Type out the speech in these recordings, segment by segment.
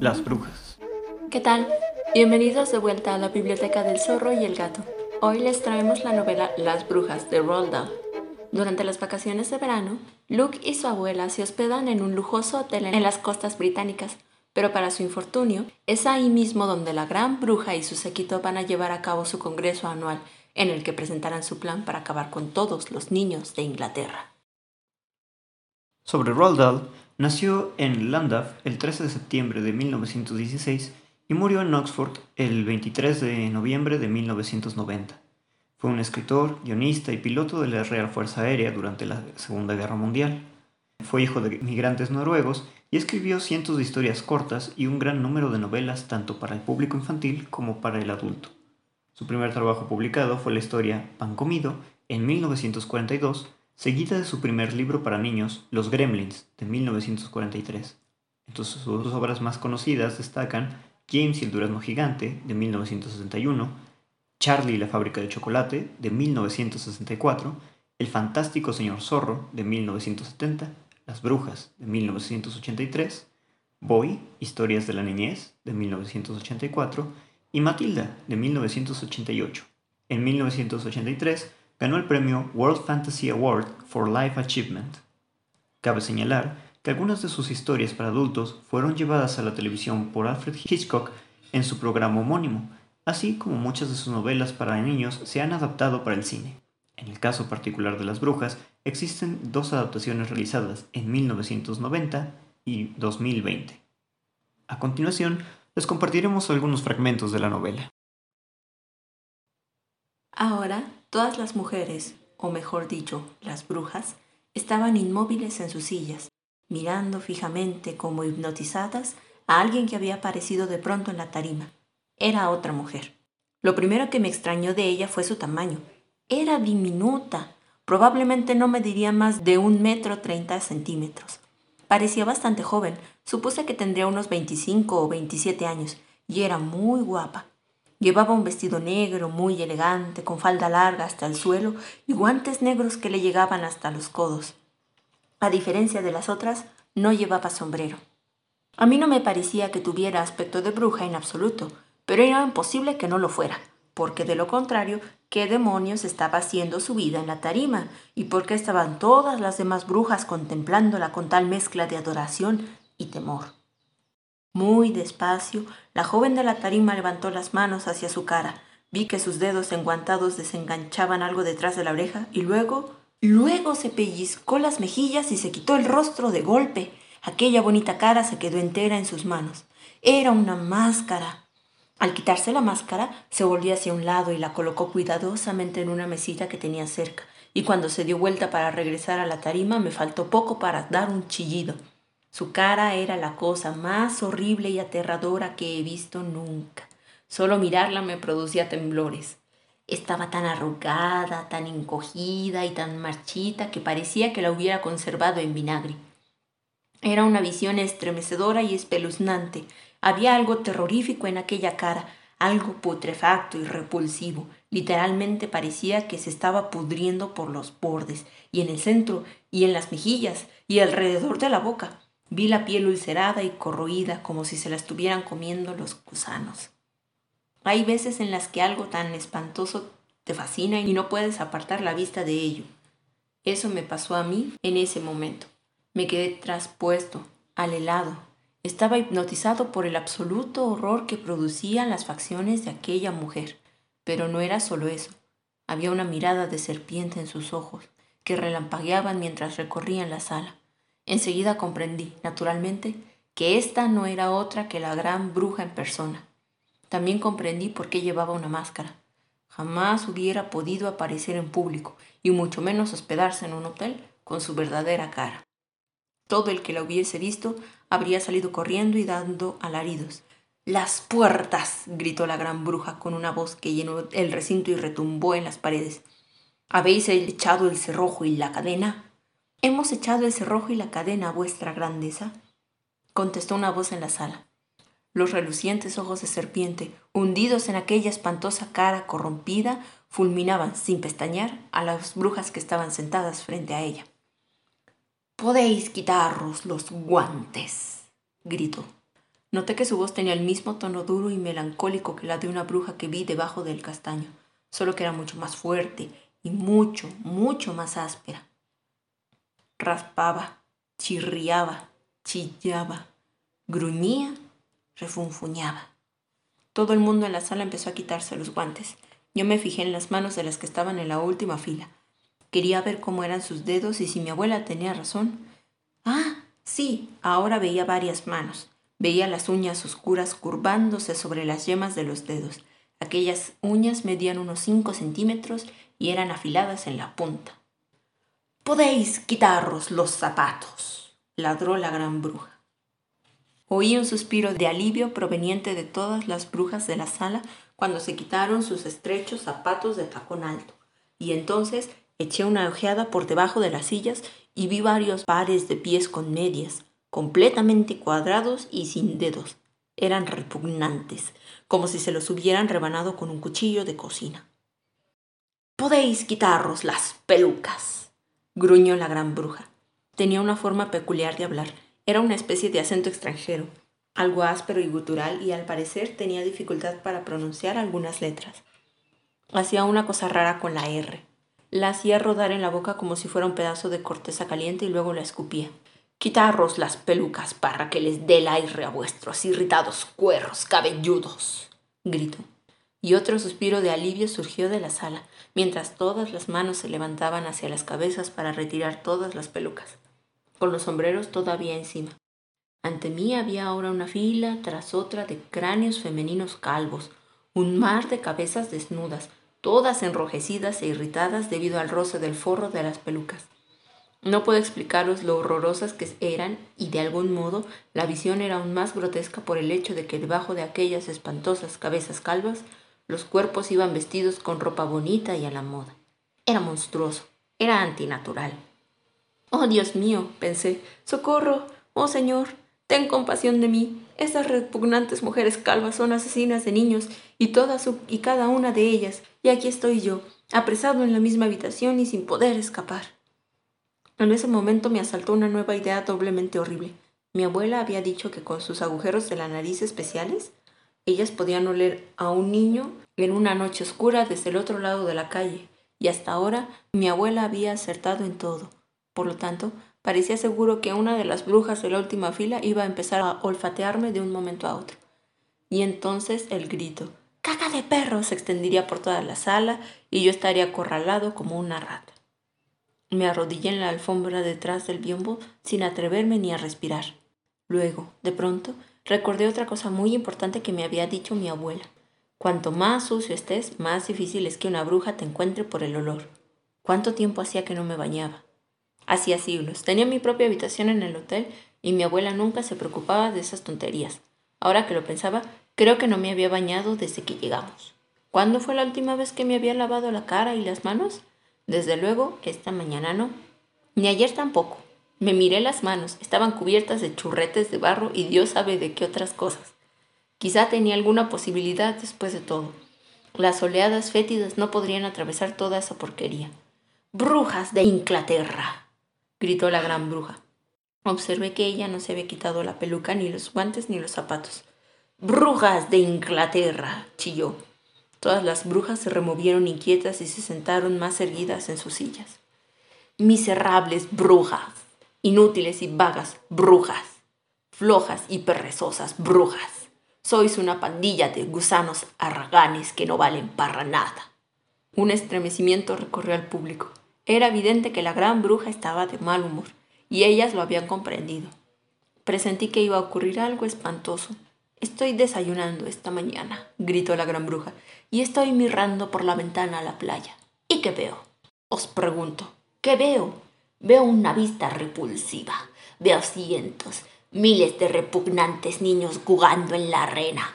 Las brujas. ¿Qué tal? Bienvenidos de vuelta a la Biblioteca del Zorro y el Gato. Hoy les traemos la novela Las Brujas de Roald. Durante las vacaciones de verano, Luke y su abuela se hospedan en un lujoso hotel en las costas británicas, pero para su infortunio, es ahí mismo donde la gran bruja y su séquito van a llevar a cabo su congreso anual, en el que presentarán su plan para acabar con todos los niños de Inglaterra. Sobre Roald Dahl, nació en Llandaff el 13 de septiembre de 1916 y murió en Oxford el 23 de noviembre de 1990. Fue un escritor, guionista y piloto de la Real Fuerza Aérea durante la Segunda Guerra Mundial. Fue hijo de migrantes noruegos y escribió cientos de historias cortas y un gran número de novelas tanto para el público infantil como para el adulto. Su primer trabajo publicado fue la historia Pan Comido en 1942, seguida de su primer libro para niños, Los Gremlins, de 1943. Entre sus obras más conocidas destacan James y el Durazno Gigante, de 1961, Charlie y la Fábrica de Chocolate, de 1964, El Fantástico Señor Zorro, de 1970, Las Brujas, de 1983, Boy, Historias de la Niñez, de 1984, y Matilda, de 1988. En 1983 ganó el premio World Fantasy Award for Life Achievement. Cabe señalar que algunas de sus historias para adultos fueron llevadas a la televisión por Alfred Hitchcock en su programa homónimo, así como muchas de sus novelas para niños se han adaptado para el cine. En el caso particular de Las Brujas, existen dos adaptaciones realizadas en 1990 y 2020. A continuación, les compartiremos algunos fragmentos de la novela. Ahora, todas las mujeres, o mejor dicho, las brujas, estaban inmóviles en sus sillas, mirando fijamente como hipnotizadas a alguien que había aparecido de pronto en la tarima. Era otra mujer. Lo primero que me extrañó de ella fue su tamaño. Era diminuta. Probablemente no mediría más de un metro treinta centímetros. Parecía bastante joven, supuse que tendría unos 25 o 27 años, y era muy guapa. Llevaba un vestido negro muy elegante, con falda larga hasta el suelo y guantes negros que le llegaban hasta los codos. A diferencia de las otras, no llevaba sombrero. A mí no me parecía que tuviera aspecto de bruja en absoluto, pero era imposible que no lo fuera porque de lo contrario, ¿qué demonios estaba haciendo su vida en la tarima? ¿Y por qué estaban todas las demás brujas contemplándola con tal mezcla de adoración y temor? Muy despacio, la joven de la tarima levantó las manos hacia su cara. Vi que sus dedos enguantados desenganchaban algo detrás de la oreja y luego, luego se pellizcó las mejillas y se quitó el rostro de golpe. Aquella bonita cara se quedó entera en sus manos. Era una máscara. Al quitarse la máscara, se volvió hacia un lado y la colocó cuidadosamente en una mesita que tenía cerca, y cuando se dio vuelta para regresar a la tarima me faltó poco para dar un chillido. Su cara era la cosa más horrible y aterradora que he visto nunca. Solo mirarla me producía temblores. Estaba tan arrugada, tan encogida y tan marchita que parecía que la hubiera conservado en vinagre. Era una visión estremecedora y espeluznante, había algo terrorífico en aquella cara, algo putrefacto y repulsivo. Literalmente parecía que se estaba pudriendo por los bordes, y en el centro, y en las mejillas, y alrededor de la boca. Vi la piel ulcerada y corroída como si se la estuvieran comiendo los gusanos. Hay veces en las que algo tan espantoso te fascina y no puedes apartar la vista de ello. Eso me pasó a mí en ese momento. Me quedé traspuesto, al helado, estaba hipnotizado por el absoluto horror que producían las facciones de aquella mujer. Pero no era solo eso. Había una mirada de serpiente en sus ojos, que relampagueaban mientras recorrían la sala. Enseguida comprendí, naturalmente, que esta no era otra que la gran bruja en persona. También comprendí por qué llevaba una máscara. Jamás hubiera podido aparecer en público, y mucho menos hospedarse en un hotel con su verdadera cara. Todo el que la hubiese visto habría salido corriendo y dando alaridos. Las puertas, gritó la gran bruja con una voz que llenó el recinto y retumbó en las paredes. ¿Habéis echado el cerrojo y la cadena? Hemos echado el cerrojo y la cadena, vuestra grandeza, contestó una voz en la sala. Los relucientes ojos de serpiente, hundidos en aquella espantosa cara corrompida, fulminaban sin pestañear a las brujas que estaban sentadas frente a ella. Podéis quitaros los guantes, gritó. Noté que su voz tenía el mismo tono duro y melancólico que la de una bruja que vi debajo del castaño, solo que era mucho más fuerte y mucho, mucho más áspera. Raspaba, chirriaba, chillaba, gruñía, refunfuñaba. Todo el mundo en la sala empezó a quitarse los guantes. Yo me fijé en las manos de las que estaban en la última fila. Quería ver cómo eran sus dedos y si mi abuela tenía razón. Ah, sí, ahora veía varias manos. Veía las uñas oscuras curvándose sobre las yemas de los dedos. Aquellas uñas medían unos cinco centímetros y eran afiladas en la punta. Podéis quitaros los zapatos, ladró la gran bruja. Oí un suspiro de alivio proveniente de todas las brujas de la sala cuando se quitaron sus estrechos zapatos de tacón alto, y entonces eché una ojeada por debajo de las sillas y vi varios pares de pies con medias, completamente cuadrados y sin dedos. Eran repugnantes, como si se los hubieran rebanado con un cuchillo de cocina. Podéis quitaros las pelucas, gruñó la gran bruja. Tenía una forma peculiar de hablar. Era una especie de acento extranjero, algo áspero y gutural, y al parecer tenía dificultad para pronunciar algunas letras. Hacía una cosa rara con la R. La hacía rodar en la boca como si fuera un pedazo de corteza caliente y luego la escupía. Quitaros las pelucas para que les dé el aire a vuestros irritados cuerros cabelludos, gritó y otro suspiro de alivio surgió de la sala, mientras todas las manos se levantaban hacia las cabezas para retirar todas las pelucas, con los sombreros todavía encima. Ante mí había ahora una fila tras otra de cráneos femeninos calvos, un mar de cabezas desnudas, todas enrojecidas e irritadas debido al roce del forro de las pelucas. No puedo explicaros lo horrorosas que eran y de algún modo la visión era aún más grotesca por el hecho de que debajo de aquellas espantosas cabezas calvas los cuerpos iban vestidos con ropa bonita y a la moda. Era monstruoso, era antinatural. Oh, Dios mío, pensé, socorro, oh Señor, ten compasión de mí. Esas repugnantes mujeres calvas son asesinas de niños y todas y cada una de ellas, y aquí estoy yo, apresado en la misma habitación y sin poder escapar. En ese momento me asaltó una nueva idea doblemente horrible. Mi abuela había dicho que con sus agujeros de la nariz especiales ellas podían oler a un niño en una noche oscura desde el otro lado de la calle, y hasta ahora mi abuela había acertado en todo. Por lo tanto, parecía seguro que una de las brujas de la última fila iba a empezar a olfatearme de un momento a otro. Y entonces el grito, ¡caca de perro! se extendería por toda la sala y yo estaría acorralado como una rata. Me arrodillé en la alfombra detrás del biombo sin atreverme ni a respirar. Luego, de pronto, recordé otra cosa muy importante que me había dicho mi abuela. Cuanto más sucio estés, más difícil es que una bruja te encuentre por el olor. ¿Cuánto tiempo hacía que no me bañaba? Hacía siglos. Tenía mi propia habitación en el hotel y mi abuela nunca se preocupaba de esas tonterías. Ahora que lo pensaba, creo que no me había bañado desde que llegamos. ¿Cuándo fue la última vez que me había lavado la cara y las manos? Desde luego, esta mañana no. Ni ayer tampoco. Me miré las manos, estaban cubiertas de churretes de barro y Dios sabe de qué otras cosas. Quizá tenía alguna posibilidad después de todo. Las oleadas fétidas no podrían atravesar toda esa porquería. Brujas de Inglaterra, gritó la gran bruja. Observé que ella no se había quitado la peluca, ni los guantes, ni los zapatos. Brujas de Inglaterra, chilló. Todas las brujas se removieron inquietas y se sentaron más erguidas en sus sillas. Miserables brujas, inútiles y vagas brujas, flojas y perezosas brujas. Sois una pandilla de gusanos arraganes que no valen para nada. Un estremecimiento recorrió al público. Era evidente que la gran bruja estaba de mal humor, y ellas lo habían comprendido. Presentí que iba a ocurrir algo espantoso. Estoy desayunando esta mañana, gritó la gran bruja, y estoy mirando por la ventana a la playa. ¿Y qué veo? Os pregunto, ¿qué veo? Veo una vista repulsiva. Veo cientos, miles de repugnantes niños jugando en la arena.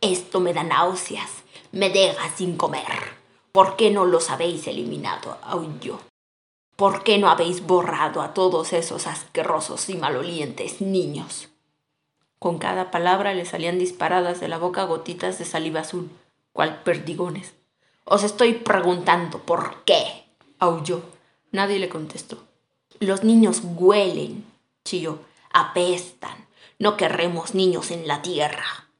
Esto me da náuseas, me deja sin comer. ¿Por qué no los habéis eliminado? yo. ¿Por qué no habéis borrado a todos esos asquerosos y malolientes niños? Con cada palabra le salían disparadas de la boca gotitas de saliva azul, cual perdigones. Os estoy preguntando por qué. aulló. Nadie le contestó. Los niños huelen, chilló. Apestan. No querremos niños en la tierra.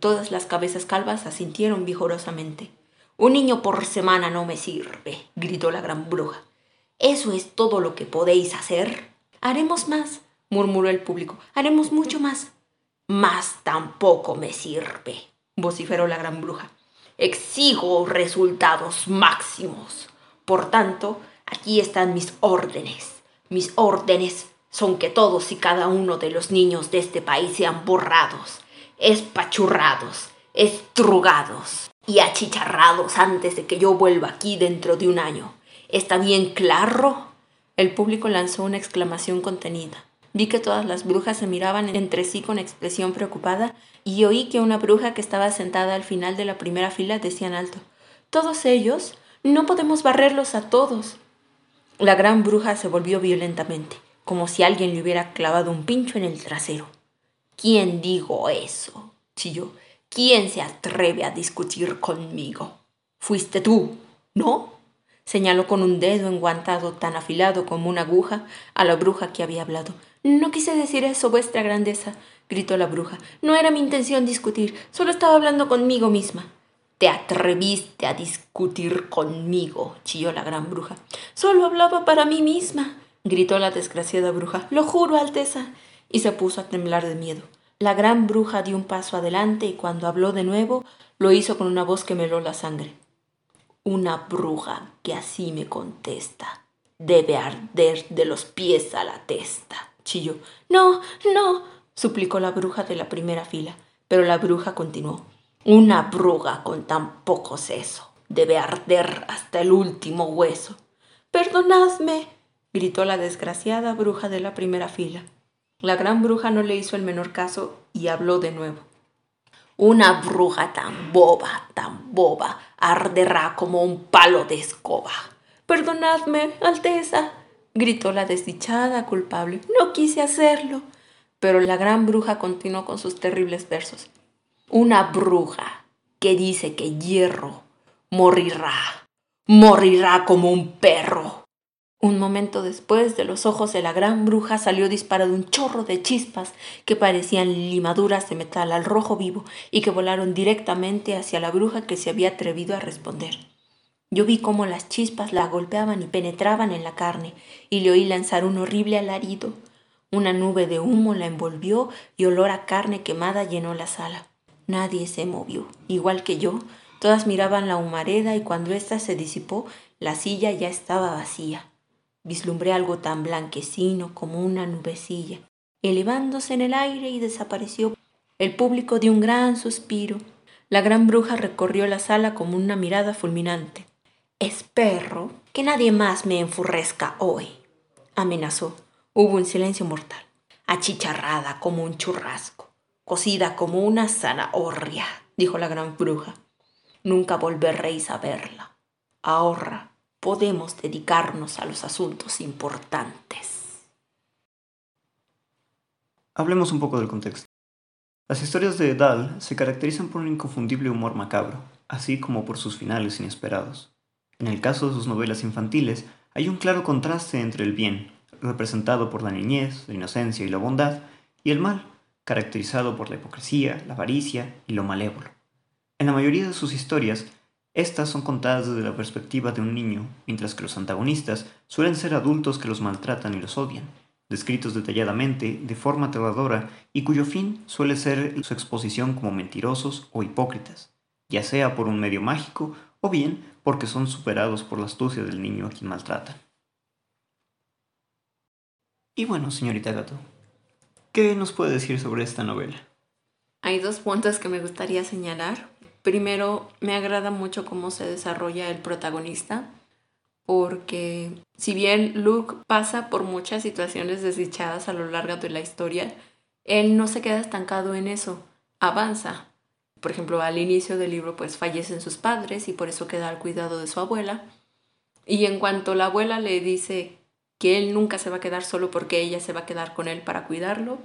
Todas las cabezas calvas asintieron vigorosamente. Un niño por semana no me sirve, gritó la gran bruja. ¿Eso es todo lo que podéis hacer? Haremos más, murmuró el público. Haremos mucho más. Más tampoco me sirve, vociferó la gran bruja. Exigo resultados máximos. Por tanto, aquí están mis órdenes. Mis órdenes son que todos y cada uno de los niños de este país sean borrados, espachurrados, estrugados y achicharrados antes de que yo vuelva aquí dentro de un año. ¿Está bien claro? El público lanzó una exclamación contenida. Vi que todas las brujas se miraban entre sí con expresión preocupada y oí que una bruja que estaba sentada al final de la primera fila decía en alto, Todos ellos, no podemos barrerlos a todos. La gran bruja se volvió violentamente, como si alguien le hubiera clavado un pincho en el trasero. ¿Quién digo eso? chilló. ¿Quién se atreve a discutir conmigo? Fuiste tú, ¿no? Señaló con un dedo enguantado tan afilado como una aguja a la bruja que había hablado. No quise decir eso, vuestra grandeza, gritó la bruja. No era mi intención discutir, solo estaba hablando conmigo misma. Te atreviste a discutir conmigo, chilló la gran bruja. Solo hablaba para mí misma, gritó la desgraciada bruja. Lo juro, Alteza. Y se puso a temblar de miedo. La gran bruja dio un paso adelante y cuando habló de nuevo lo hizo con una voz que meló la sangre. Una bruja que así me contesta debe arder de los pies a la testa, chilló. No, no, suplicó la bruja de la primera fila, pero la bruja continuó. Una bruja con tan poco seso debe arder hasta el último hueso. Perdonadme, gritó la desgraciada bruja de la primera fila. La gran bruja no le hizo el menor caso y habló de nuevo. Una bruja tan boba, tan boba, arderá como un palo de escoba. Perdonadme, Alteza, gritó la desdichada culpable. No quise hacerlo. Pero la gran bruja continuó con sus terribles versos. Una bruja que dice que hierro morirá, morirá como un perro. Un momento después, de los ojos de la gran bruja salió disparado un chorro de chispas que parecían limaduras de metal al rojo vivo y que volaron directamente hacia la bruja que se había atrevido a responder. Yo vi cómo las chispas la golpeaban y penetraban en la carne, y le oí lanzar un horrible alarido. Una nube de humo la envolvió y olor a carne quemada llenó la sala. Nadie se movió, igual que yo. Todas miraban la humareda y cuando ésta se disipó, la silla ya estaba vacía. Vislumbré algo tan blanquecino como una nubecilla, elevándose en el aire y desapareció. El público dio un gran suspiro. La gran bruja recorrió la sala como una mirada fulminante. Espero que nadie más me enfurrezca hoy, amenazó. Hubo un silencio mortal, achicharrada como un churrasco cocida como una zanahoria, dijo la gran bruja. Nunca volveréis a verla. Ahora podemos dedicarnos a los asuntos importantes. Hablemos un poco del contexto. Las historias de Dahl se caracterizan por un inconfundible humor macabro, así como por sus finales inesperados. En el caso de sus novelas infantiles, hay un claro contraste entre el bien, representado por la niñez, la inocencia y la bondad, y el mal, caracterizado por la hipocresía, la avaricia y lo malévolo. En la mayoría de sus historias, estas son contadas desde la perspectiva de un niño, mientras que los antagonistas suelen ser adultos que los maltratan y los odian, descritos detalladamente, de forma aterradora, y cuyo fin suele ser su exposición como mentirosos o hipócritas, ya sea por un medio mágico o bien porque son superados por la astucia del niño a quien maltratan. Y bueno, señorita Gato, ¿Qué nos puede decir sobre esta novela? Hay dos puntos que me gustaría señalar. Primero, me agrada mucho cómo se desarrolla el protagonista, porque si bien Luke pasa por muchas situaciones desdichadas a lo largo de la historia, él no se queda estancado en eso, avanza. Por ejemplo, al inicio del libro pues fallecen sus padres y por eso queda al cuidado de su abuela. Y en cuanto la abuela le dice que él nunca se va a quedar solo porque ella se va a quedar con él para cuidarlo.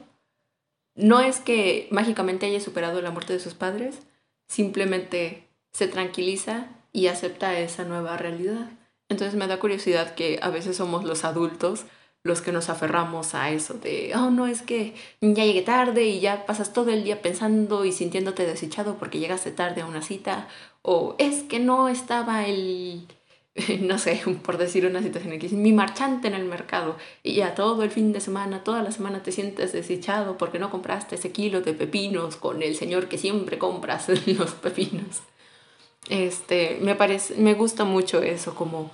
No es que mágicamente haya superado la muerte de sus padres, simplemente se tranquiliza y acepta esa nueva realidad. Entonces me da curiosidad que a veces somos los adultos los que nos aferramos a eso de, oh, no, es que ya llegué tarde y ya pasas todo el día pensando y sintiéndote desechado porque llegaste tarde a una cita, o es que no estaba el, no sé, por decir una situación aquí, mi marchante en el mercado y ya todo el fin de semana, toda la semana te sientes desechado porque no compraste ese kilo de pepinos con el señor que siempre compras los pepinos. Este, me parece, me gusta mucho eso, como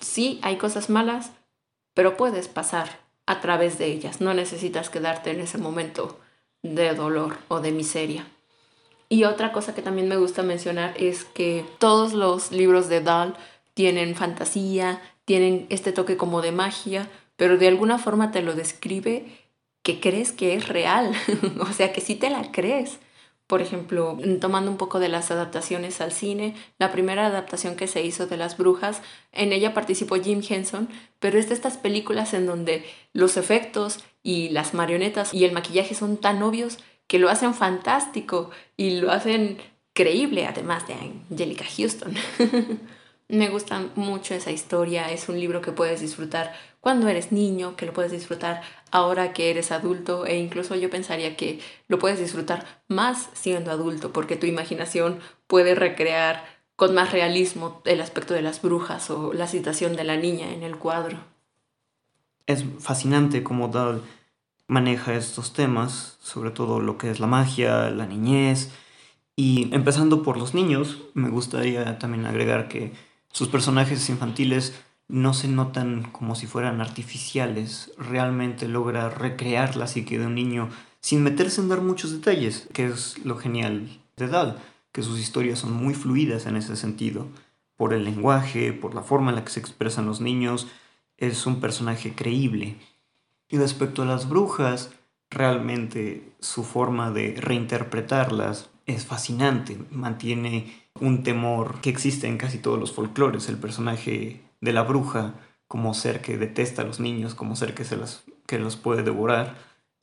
sí hay cosas malas, pero puedes pasar a través de ellas, no necesitas quedarte en ese momento de dolor o de miseria. Y otra cosa que también me gusta mencionar es que todos los libros de Dahl tienen fantasía, tienen este toque como de magia, pero de alguna forma te lo describe que crees que es real, o sea, que sí te la crees por ejemplo, tomando un poco de las adaptaciones al cine, la primera adaptación que se hizo de Las Brujas, en ella participó Jim Henson, pero es de estas películas en donde los efectos y las marionetas y el maquillaje son tan obvios que lo hacen fantástico y lo hacen creíble, además de Angelica Houston. Me gusta mucho esa historia, es un libro que puedes disfrutar cuando eres niño, que lo puedes disfrutar ahora que eres adulto e incluso yo pensaría que lo puedes disfrutar más siendo adulto porque tu imaginación puede recrear con más realismo el aspecto de las brujas o la situación de la niña en el cuadro. Es fascinante cómo Dahl maneja estos temas, sobre todo lo que es la magia, la niñez, y empezando por los niños, me gustaría también agregar que sus personajes infantiles no se notan como si fueran artificiales, realmente logra recrear la psique de un niño sin meterse en dar muchos detalles, que es lo genial de Dahl, que sus historias son muy fluidas en ese sentido, por el lenguaje, por la forma en la que se expresan los niños, es un personaje creíble. Y respecto a las brujas, realmente su forma de reinterpretarlas es fascinante, mantiene un temor que existe en casi todos los folclores, el personaje de la bruja como ser que detesta a los niños, como ser que, se las, que los puede devorar.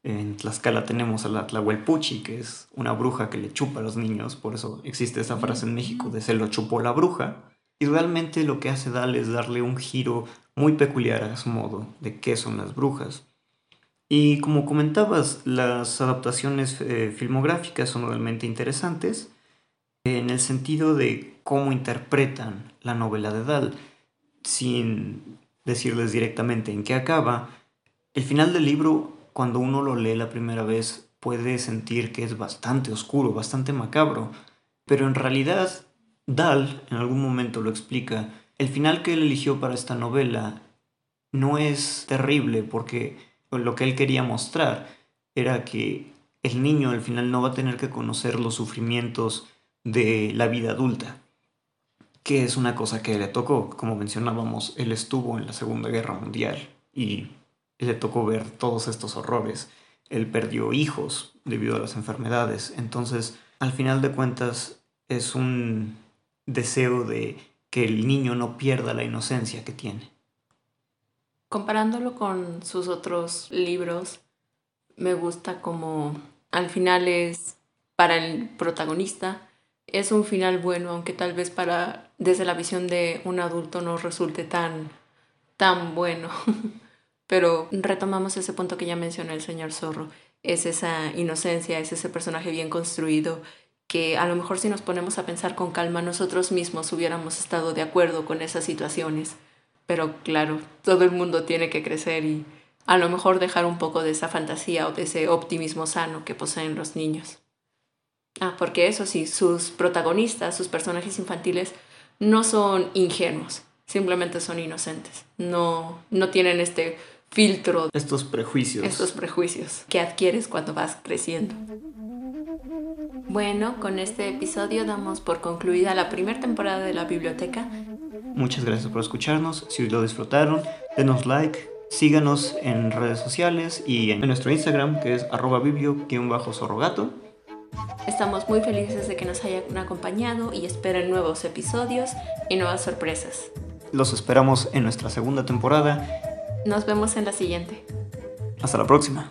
En Tlaxcala tenemos a la Tlahuelpuchi, que es una bruja que le chupa a los niños, por eso existe esa frase en México de se lo chupó la bruja. Y realmente lo que hace Dal es darle un giro muy peculiar a su modo de qué son las brujas. Y como comentabas, las adaptaciones eh, filmográficas son realmente interesantes en el sentido de cómo interpretan la novela de Dahl sin decirles directamente en qué acaba, el final del libro, cuando uno lo lee la primera vez, puede sentir que es bastante oscuro, bastante macabro, pero en realidad Dahl en algún momento lo explica, el final que él eligió para esta novela no es terrible porque lo que él quería mostrar era que el niño al final no va a tener que conocer los sufrimientos de la vida adulta que es una cosa que le tocó, como mencionábamos, él estuvo en la Segunda Guerra Mundial y le tocó ver todos estos horrores. Él perdió hijos debido a las enfermedades, entonces al final de cuentas es un deseo de que el niño no pierda la inocencia que tiene. Comparándolo con sus otros libros, me gusta como al final es para el protagonista es un final bueno, aunque tal vez para desde la visión de un adulto no resulte tan tan bueno. Pero retomamos ese punto que ya mencionó el señor Zorro, es esa inocencia, es ese personaje bien construido que a lo mejor si nos ponemos a pensar con calma nosotros mismos hubiéramos estado de acuerdo con esas situaciones. Pero claro, todo el mundo tiene que crecer y a lo mejor dejar un poco de esa fantasía o de ese optimismo sano que poseen los niños. Ah, porque eso sí, sus protagonistas, sus personajes infantiles, no son ingenuos, simplemente son inocentes. No, no tienen este filtro. Estos prejuicios. Estos prejuicios que adquieres cuando vas creciendo. Bueno, con este episodio damos por concluida la primera temporada de la biblioteca. Muchas gracias por escucharnos. Si lo disfrutaron, denos like, síganos en redes sociales y en nuestro Instagram que es arroba biblio-sorrogato. Estamos muy felices de que nos hayan acompañado y esperen nuevos episodios y nuevas sorpresas. Los esperamos en nuestra segunda temporada. Nos vemos en la siguiente. Hasta la próxima.